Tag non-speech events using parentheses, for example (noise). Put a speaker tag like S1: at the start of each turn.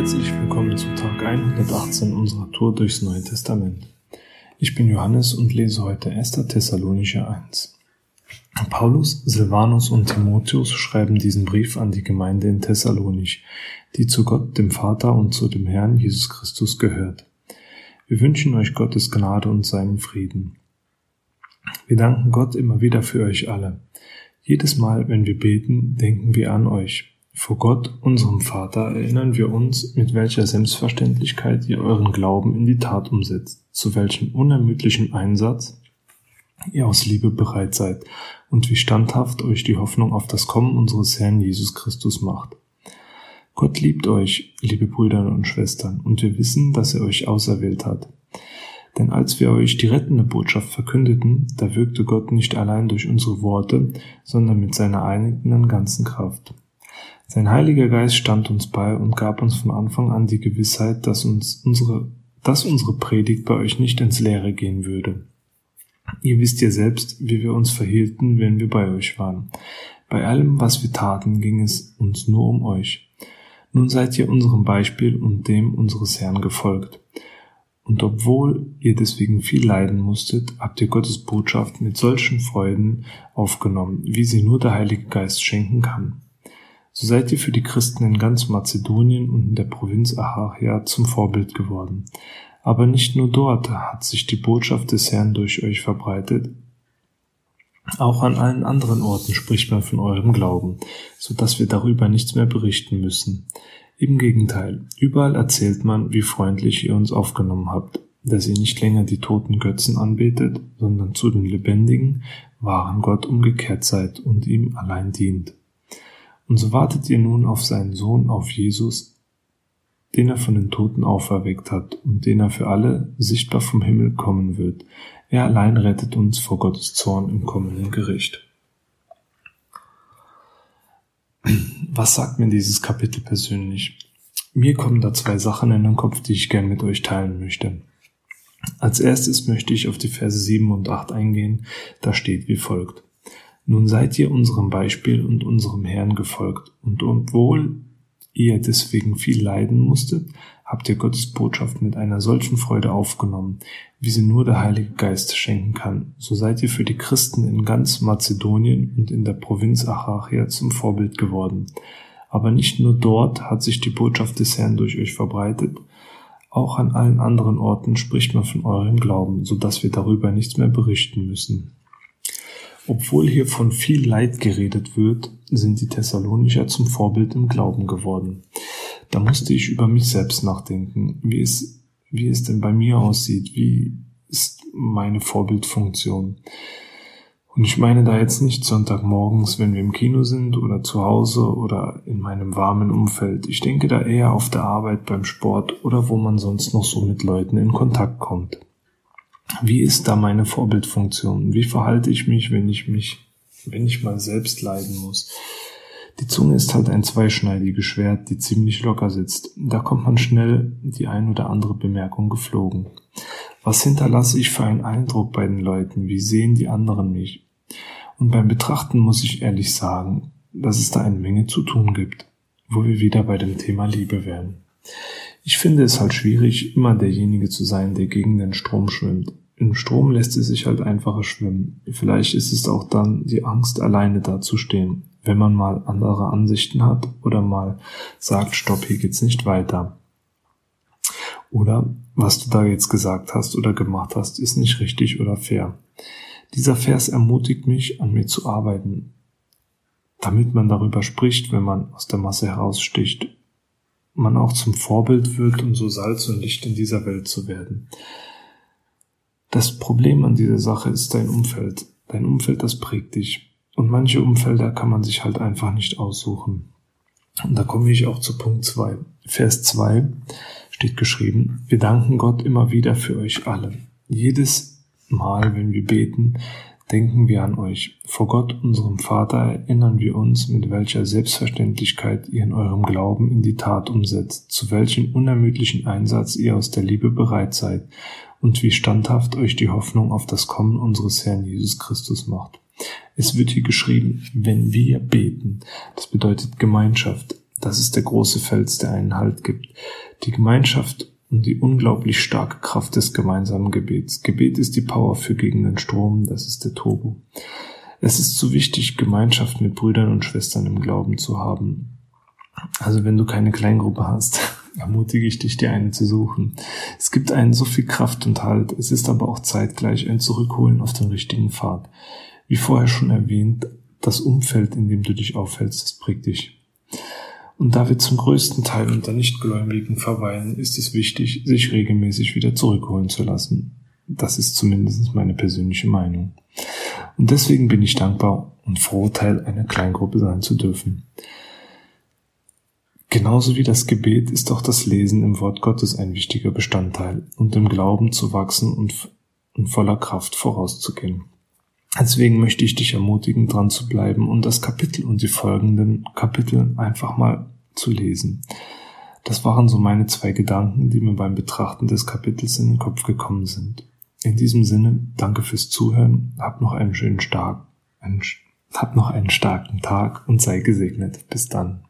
S1: Herzlich willkommen zu Tag 118 unserer Tour durchs Neue Testament. Ich bin Johannes und lese heute 1. Thessalonicher 1. Paulus, Silvanus und Timotheus schreiben diesen Brief an die Gemeinde in Thessalonich, die zu Gott, dem Vater und zu dem Herrn Jesus Christus gehört. Wir wünschen euch Gottes Gnade und seinen Frieden. Wir danken Gott immer wieder für euch alle. Jedes Mal, wenn wir beten, denken wir an euch. Vor Gott, unserem Vater, erinnern wir uns, mit welcher Selbstverständlichkeit ihr euren Glauben in die Tat umsetzt, zu welchem unermüdlichen Einsatz ihr aus Liebe bereit seid und wie standhaft euch die Hoffnung auf das Kommen unseres Herrn Jesus Christus macht. Gott liebt euch, liebe Brüder und Schwestern, und wir wissen, dass er euch auserwählt hat. Denn als wir euch die rettende Botschaft verkündeten, da wirkte Gott nicht allein durch unsere Worte, sondern mit seiner eigenen ganzen Kraft. Sein Heiliger Geist stand uns bei und gab uns von Anfang an die Gewissheit, dass uns unsere, dass unsere Predigt bei euch nicht ins Leere gehen würde. Ihr wisst ja selbst, wie wir uns verhielten, wenn wir bei euch waren. Bei allem, was wir taten, ging es uns nur um euch. Nun seid ihr unserem Beispiel und dem unseres Herrn gefolgt. Und obwohl ihr deswegen viel leiden musstet, habt ihr Gottes Botschaft mit solchen Freuden aufgenommen, wie sie nur der Heilige Geist schenken kann. So seid ihr für die Christen in ganz Mazedonien und in der Provinz Achachia zum Vorbild geworden. Aber nicht nur dort hat sich die Botschaft des Herrn durch euch verbreitet, auch an allen anderen Orten spricht man von eurem Glauben, so dass wir darüber nichts mehr berichten müssen. Im Gegenteil, überall erzählt man, wie freundlich ihr uns aufgenommen habt, dass ihr nicht länger die toten Götzen anbetet, sondern zu dem lebendigen, wahren Gott umgekehrt seid und ihm allein dient. Und so wartet ihr nun auf seinen Sohn, auf Jesus, den er von den Toten auferweckt hat und den er für alle sichtbar vom Himmel kommen wird. Er allein rettet uns vor Gottes Zorn im kommenden Gericht. Was sagt mir dieses Kapitel persönlich? Mir kommen da zwei Sachen in den Kopf, die ich gern mit euch teilen möchte. Als erstes möchte ich auf die Verse 7 und 8 eingehen. Da steht wie folgt. Nun seid ihr unserem Beispiel und unserem Herrn gefolgt, und obwohl ihr deswegen viel leiden musstet, habt ihr Gottes Botschaft mit einer solchen Freude aufgenommen, wie sie nur der Heilige Geist schenken kann. So seid ihr für die Christen in ganz Mazedonien und in der Provinz Achachia zum Vorbild geworden. Aber nicht nur dort hat sich die Botschaft des Herrn durch euch verbreitet, auch an allen anderen Orten spricht man von eurem Glauben, so dass wir darüber nichts mehr berichten müssen. Obwohl hier von viel Leid geredet wird, sind die Thessalonicher zum Vorbild im Glauben geworden. Da musste ich über mich selbst nachdenken, wie es, wie es denn bei mir aussieht, wie ist meine Vorbildfunktion. Und ich meine da jetzt nicht Sonntagmorgens, wenn wir im Kino sind oder zu Hause oder in meinem warmen Umfeld. Ich denke da eher auf der Arbeit, beim Sport oder wo man sonst noch so mit Leuten in Kontakt kommt. Wie ist da meine Vorbildfunktion? Wie verhalte ich mich, wenn ich mich, wenn ich mal selbst leiden muss? Die Zunge ist halt ein zweischneidiges Schwert, die ziemlich locker sitzt. Da kommt man schnell die ein oder andere Bemerkung geflogen. Was hinterlasse ich für einen Eindruck bei den Leuten? Wie sehen die anderen mich? Und beim Betrachten muss ich ehrlich sagen, dass es da eine Menge zu tun gibt, wo wir wieder bei dem Thema Liebe wären. Ich finde es halt schwierig, immer derjenige zu sein, der gegen den Strom schwimmt. Im Strom lässt es sich halt einfacher schwimmen. Vielleicht ist es auch dann die Angst, alleine dazustehen, wenn man mal andere Ansichten hat oder mal sagt, stopp, hier geht's nicht weiter. Oder was du da jetzt gesagt hast oder gemacht hast, ist nicht richtig oder fair. Dieser Vers ermutigt mich, an mir zu arbeiten, damit man darüber spricht, wenn man aus der Masse heraussticht, man auch zum Vorbild wird, um so Salz und Licht in dieser Welt zu werden. Das Problem an dieser Sache ist dein Umfeld. Dein Umfeld, das prägt dich. Und manche Umfelder kann man sich halt einfach nicht aussuchen. Und da komme ich auch zu Punkt 2. Vers 2 steht geschrieben, wir danken Gott immer wieder für euch alle. Jedes Mal, wenn wir beten, denken wir an euch. Vor Gott, unserem Vater, erinnern wir uns, mit welcher Selbstverständlichkeit ihr in eurem Glauben in die Tat umsetzt, zu welchem unermüdlichen Einsatz ihr aus der Liebe bereit seid und wie standhaft euch die Hoffnung auf das Kommen unseres Herrn Jesus Christus macht. Es wird hier geschrieben, wenn wir beten. Das bedeutet Gemeinschaft. Das ist der große Fels, der einen Halt gibt. Die Gemeinschaft und die unglaublich starke Kraft des gemeinsamen Gebets. Gebet ist die Power für gegen den Strom, das ist der Turbo. Es ist so wichtig, Gemeinschaft mit Brüdern und Schwestern im Glauben zu haben. Also wenn du keine Kleingruppe hast, (laughs) ermutige ich dich, dir eine zu suchen. Es gibt einen so viel Kraft und Halt, es ist aber auch zeitgleich ein Zurückholen auf den richtigen Pfad. Wie vorher schon erwähnt, das Umfeld, in dem du dich aufhältst, das prägt dich. Und da wir zum größten Teil unter Nichtgläubigen verweilen, ist es wichtig, sich regelmäßig wieder zurückholen zu lassen. Das ist zumindest meine persönliche Meinung. Und deswegen bin ich dankbar und froh, Teil einer Kleingruppe sein zu dürfen. Genauso wie das Gebet ist auch das Lesen im Wort Gottes ein wichtiger Bestandteil und im Glauben zu wachsen und, und voller Kraft vorauszugehen. Deswegen möchte ich dich ermutigen, dran zu bleiben und das Kapitel und die folgenden Kapitel einfach mal zu lesen. Das waren so meine zwei Gedanken, die mir beim Betrachten des Kapitels in den Kopf gekommen sind. In diesem Sinne, danke fürs Zuhören, hab noch einen schönen Tag, hab noch einen starken Tag und sei gesegnet. Bis dann.